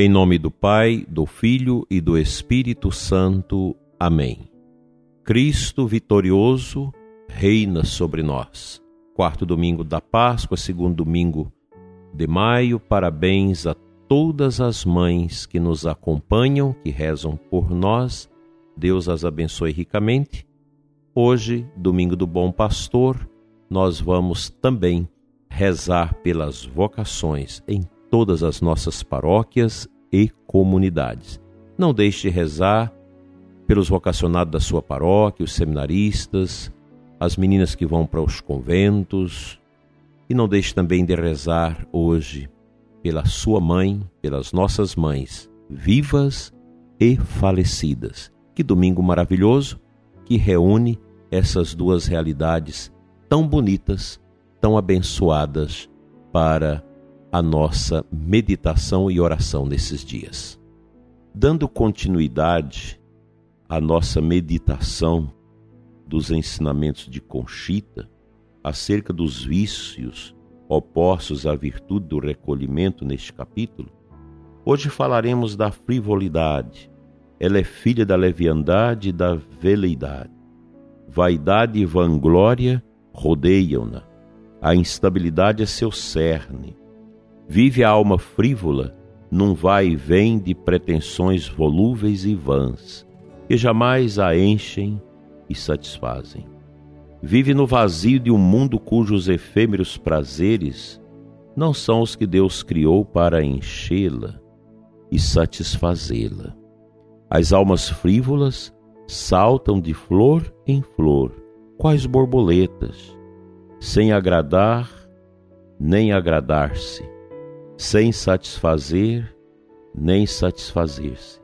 Em nome do Pai, do Filho e do Espírito Santo. Amém. Cristo vitorioso reina sobre nós. Quarto domingo da Páscoa, segundo domingo de maio. Parabéns a todas as mães que nos acompanham, que rezam por nós. Deus as abençoe ricamente. Hoje, domingo do Bom Pastor, nós vamos também rezar pelas vocações em todas as nossas paróquias e comunidades. Não deixe de rezar pelos vocacionados da sua paróquia, os seminaristas, as meninas que vão para os conventos. E não deixe também de rezar hoje pela sua mãe, pelas nossas mães, vivas e falecidas. Que domingo maravilhoso que reúne essas duas realidades tão bonitas, tão abençoadas para a nossa meditação e oração nesses dias. Dando continuidade à nossa meditação dos ensinamentos de Conchita acerca dos vícios opostos à virtude do recolhimento neste capítulo, hoje falaremos da frivolidade. Ela é filha da leviandade e da veleidade. Vaidade e vanglória rodeiam-na. A instabilidade é seu cerne. Vive a alma frívola num vai e vem de pretensões volúveis e vãs, que jamais a enchem e satisfazem. Vive no vazio de um mundo cujos efêmeros prazeres não são os que Deus criou para enchê-la e satisfazê-la. As almas frívolas saltam de flor em flor, quais borboletas, sem agradar nem agradar-se sem satisfazer nem satisfazer-se.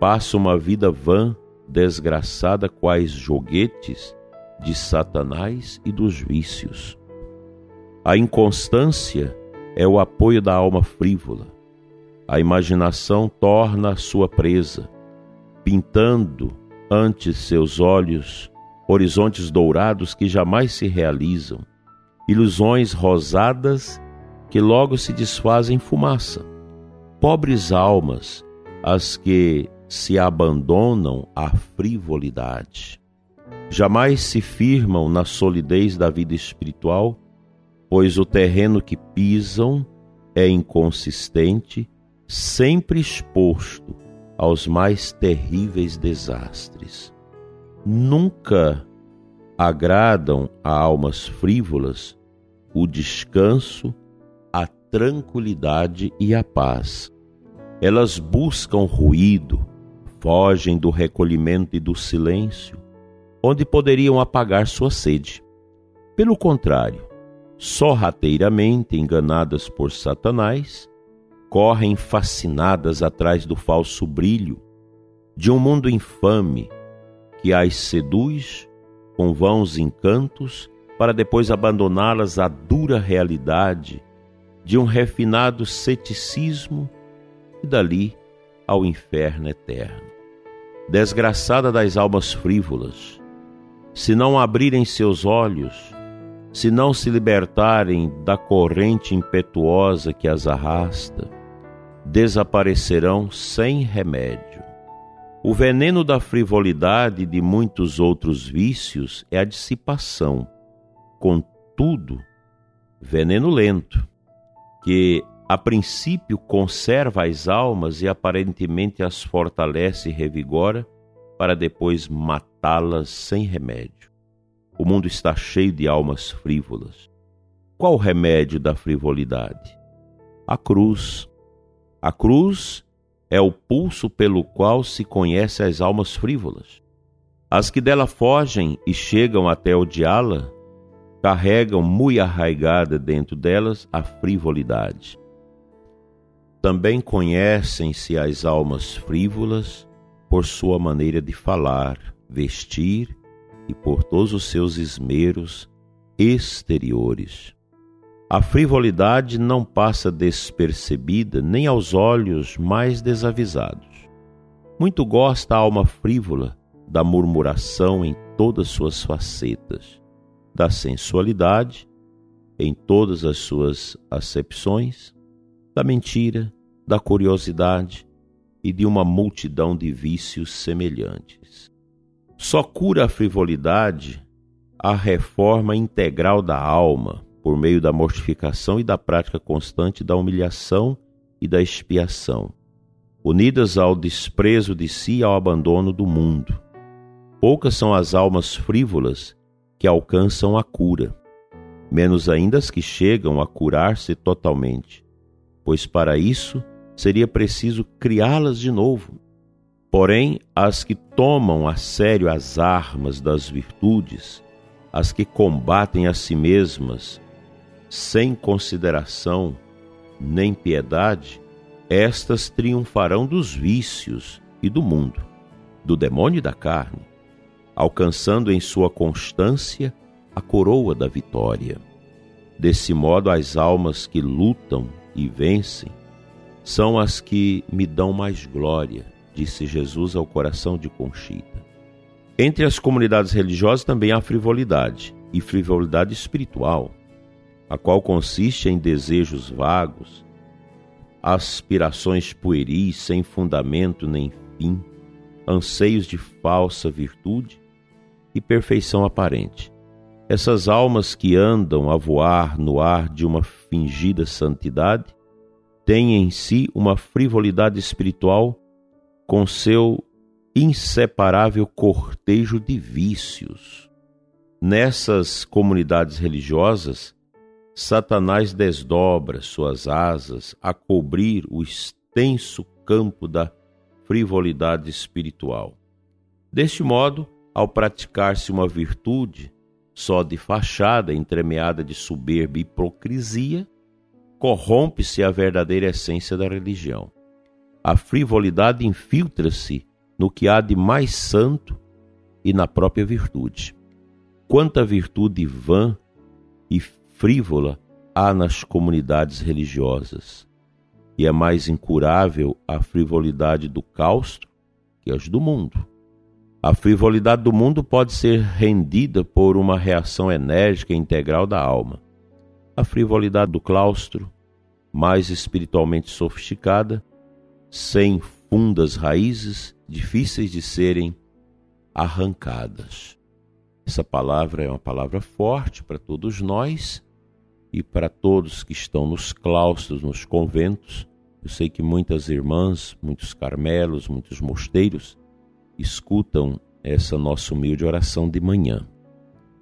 Passa uma vida vã, desgraçada, quais joguetes de Satanás e dos vícios. A inconstância é o apoio da alma frívola. A imaginação torna a sua presa, pintando ante seus olhos horizontes dourados que jamais se realizam, ilusões rosadas que logo se desfazem em fumaça. Pobres almas, as que se abandonam à frivolidade. Jamais se firmam na solidez da vida espiritual, pois o terreno que pisam é inconsistente, sempre exposto aos mais terríveis desastres. Nunca agradam a almas frívolas o descanso tranquilidade e a paz. Elas buscam ruído, fogem do recolhimento e do silêncio, onde poderiam apagar sua sede. Pelo contrário, sorrateiramente enganadas por Satanás, correm fascinadas atrás do falso brilho de um mundo infame que as seduz com vãos encantos para depois abandoná-las à dura realidade de um refinado ceticismo e dali ao inferno eterno. Desgraçada das almas frívolas, se não abrirem seus olhos, se não se libertarem da corrente impetuosa que as arrasta, desaparecerão sem remédio. O veneno da frivolidade e de muitos outros vícios é a dissipação, contudo, veneno lento, que a princípio conserva as almas e aparentemente as fortalece e revigora, para depois matá-las sem remédio. O mundo está cheio de almas frívolas. Qual o remédio da frivolidade? A cruz. A cruz é o pulso pelo qual se conhece as almas frívolas. As que dela fogem e chegam até odiá-la carregam muito arraigada dentro delas a frivolidade. Também conhecem-se as almas frívolas por sua maneira de falar, vestir e por todos os seus esmeros exteriores. A frivolidade não passa despercebida nem aos olhos mais desavisados. Muito gosta a alma frívola da murmuração em todas suas facetas da sensualidade em todas as suas acepções, da mentira, da curiosidade e de uma multidão de vícios semelhantes. Só cura a frivolidade a reforma integral da alma, por meio da mortificação e da prática constante da humilhação e da expiação, unidas ao desprezo de si e ao abandono do mundo. Poucas são as almas frívolas que alcançam a cura, menos ainda as que chegam a curar-se totalmente, pois para isso seria preciso criá-las de novo. Porém, as que tomam a sério as armas das virtudes, as que combatem a si mesmas, sem consideração nem piedade, estas triunfarão dos vícios e do mundo, do demônio e da carne, alcançando em sua constância a coroa da vitória. Desse modo, as almas que lutam e vencem são as que me dão mais glória, disse Jesus ao coração de Conchita. Entre as comunidades religiosas também há frivolidade, e frivolidade espiritual, a qual consiste em desejos vagos, aspirações pueris sem fundamento nem fim, anseios de falsa virtude e perfeição aparente. Essas almas que andam a voar no ar de uma fingida santidade têm em si uma frivolidade espiritual com seu inseparável cortejo de vícios. Nessas comunidades religiosas, Satanás desdobra suas asas a cobrir o extenso campo da frivolidade espiritual. Deste modo, ao praticar-se uma virtude só de fachada entremeada de soberba e hipocrisia, corrompe-se a verdadeira essência da religião. A frivolidade infiltra-se no que há de mais santo e na própria virtude. Quanta virtude vã e frívola há nas comunidades religiosas, e é mais incurável a frivolidade do claustro que as do mundo. A frivolidade do mundo pode ser rendida por uma reação enérgica e integral da alma. A frivolidade do claustro, mais espiritualmente sofisticada, sem fundas raízes, difíceis de serem arrancadas. Essa palavra é uma palavra forte para todos nós e para todos que estão nos claustros, nos conventos. Eu sei que muitas irmãs, muitos carmelos, muitos mosteiros escutam essa nossa humilde oração de manhã.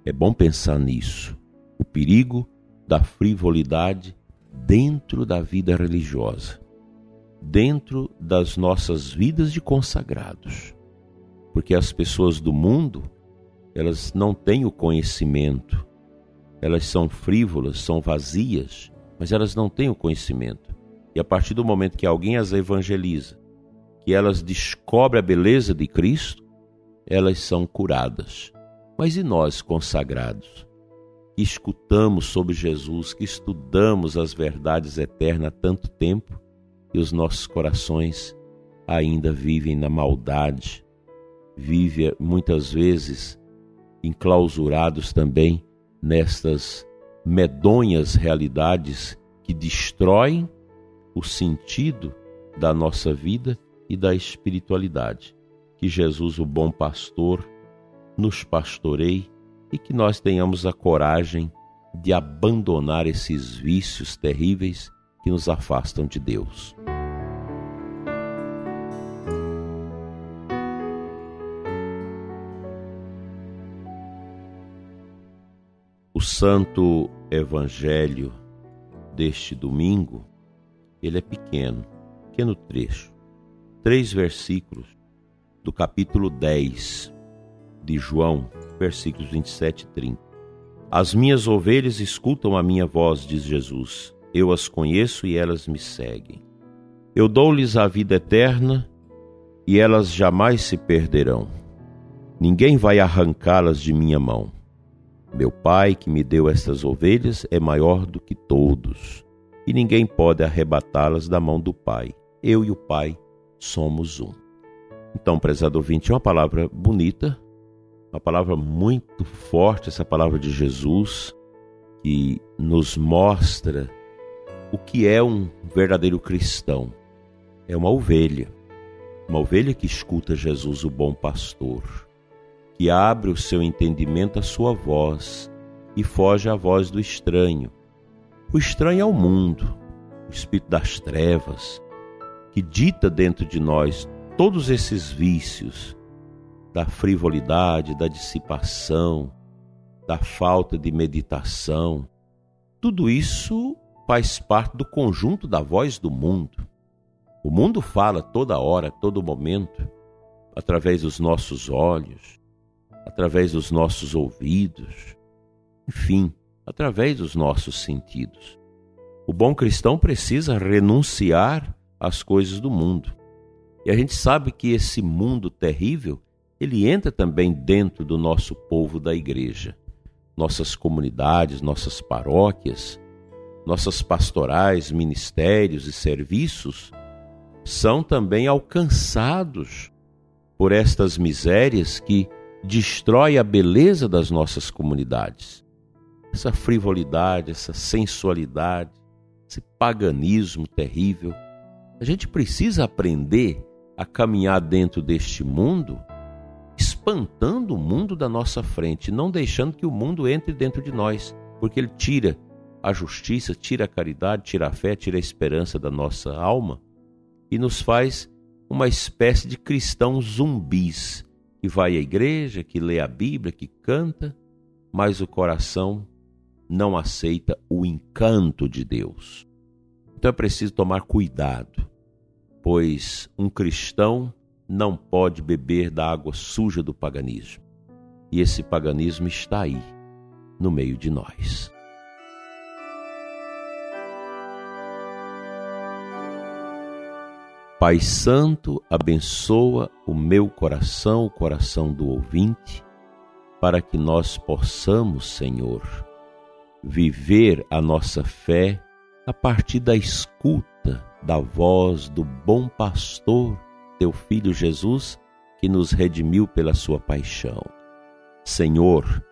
É bom pensar nisso. O perigo da frivolidade dentro da vida religiosa, dentro das nossas vidas de consagrados. Porque as pessoas do mundo, elas não têm o conhecimento, elas são frívolas, são vazias, mas elas não têm o conhecimento. E a partir do momento que alguém as evangeliza, que elas descobrem a beleza de Cristo, elas são curadas. Mas e nós, consagrados, que escutamos sobre Jesus, que estudamos as verdades eternas há tanto tempo e os nossos corações ainda vivem na maldade, vivem muitas vezes enclausurados também nestas medonhas realidades que destroem o sentido da nossa vida e da espiritualidade. Que Jesus, o bom pastor, nos pastoreie e que nós tenhamos a coragem de abandonar esses vícios terríveis que nos afastam de Deus. O santo evangelho deste domingo, ele é pequeno, pequeno trecho três versículos do capítulo 10 de João, versículos 27 e 30. As minhas ovelhas escutam a minha voz, diz Jesus. Eu as conheço e elas me seguem. Eu dou-lhes a vida eterna e elas jamais se perderão. Ninguém vai arrancá-las de minha mão. Meu Pai, que me deu estas ovelhas, é maior do que todos, e ninguém pode arrebatá-las da mão do Pai. Eu e o Pai somos um. Então, prezado ouvinte, é uma palavra bonita, uma palavra muito forte, essa palavra de Jesus, que nos mostra o que é um verdadeiro cristão. é uma ovelha, uma ovelha que escuta Jesus, o bom pastor, que abre o seu entendimento à sua voz e foge à voz do estranho. O estranho é o mundo, o espírito das trevas, que dita dentro de nós todos esses vícios da frivolidade, da dissipação, da falta de meditação. Tudo isso faz parte do conjunto da voz do mundo. O mundo fala toda hora, todo momento, através dos nossos olhos, através dos nossos ouvidos, enfim, através dos nossos sentidos. O bom cristão precisa renunciar às coisas do mundo. E a gente sabe que esse mundo terrível, ele entra também dentro do nosso povo da igreja. Nossas comunidades, nossas paróquias, nossas pastorais, ministérios e serviços são também alcançados por estas misérias que destrói a beleza das nossas comunidades. Essa frivolidade, essa sensualidade, esse paganismo terrível. A gente precisa aprender a caminhar dentro deste mundo, espantando o mundo da nossa frente, não deixando que o mundo entre dentro de nós, porque ele tira a justiça, tira a caridade, tira a fé, tira a esperança da nossa alma e nos faz uma espécie de cristãos zumbis que vai à igreja, que lê a Bíblia, que canta, mas o coração não aceita o encanto de Deus. Então é preciso tomar cuidado, pois um cristão não pode beber da água suja do paganismo. E esse paganismo está aí, no meio de nós. Pai Santo, abençoa o meu coração, o coração do ouvinte, para que nós possamos, Senhor, viver a nossa fé a partir da escuta da voz do bom pastor, teu filho Jesus, que nos redimiu pela sua paixão. Senhor,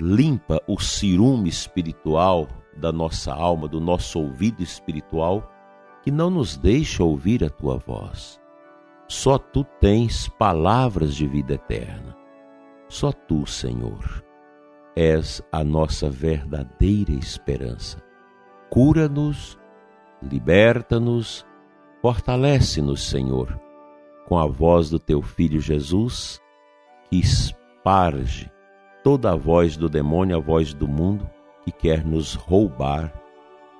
limpa o ciúme espiritual da nossa alma, do nosso ouvido espiritual que não nos deixa ouvir a tua voz. Só tu tens palavras de vida eterna. Só tu, Senhor, és a nossa verdadeira esperança. Cura-nos, liberta-nos, fortalece-nos, Senhor, com a voz do teu Filho Jesus, que esparge toda a voz do demônio, a voz do mundo que quer nos roubar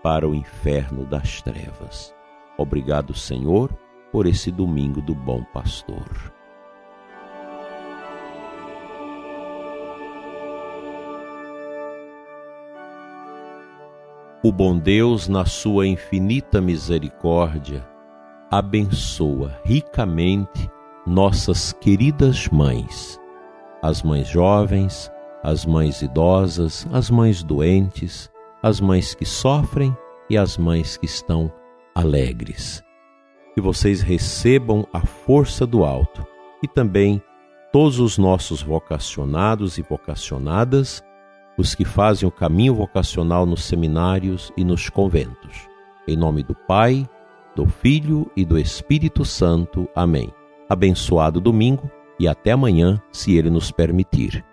para o inferno das trevas. Obrigado, Senhor, por esse domingo do bom pastor. O bom Deus, na sua infinita misericórdia, abençoa ricamente nossas queridas mães, as mães jovens, as mães idosas, as mães doentes, as mães que sofrem e as mães que estão alegres. Que vocês recebam a força do alto e também todos os nossos vocacionados e vocacionadas, os que fazem o caminho vocacional nos seminários e nos conventos. Em nome do Pai, do Filho e do Espírito Santo. Amém. Abençoado domingo e até amanhã, se Ele nos permitir.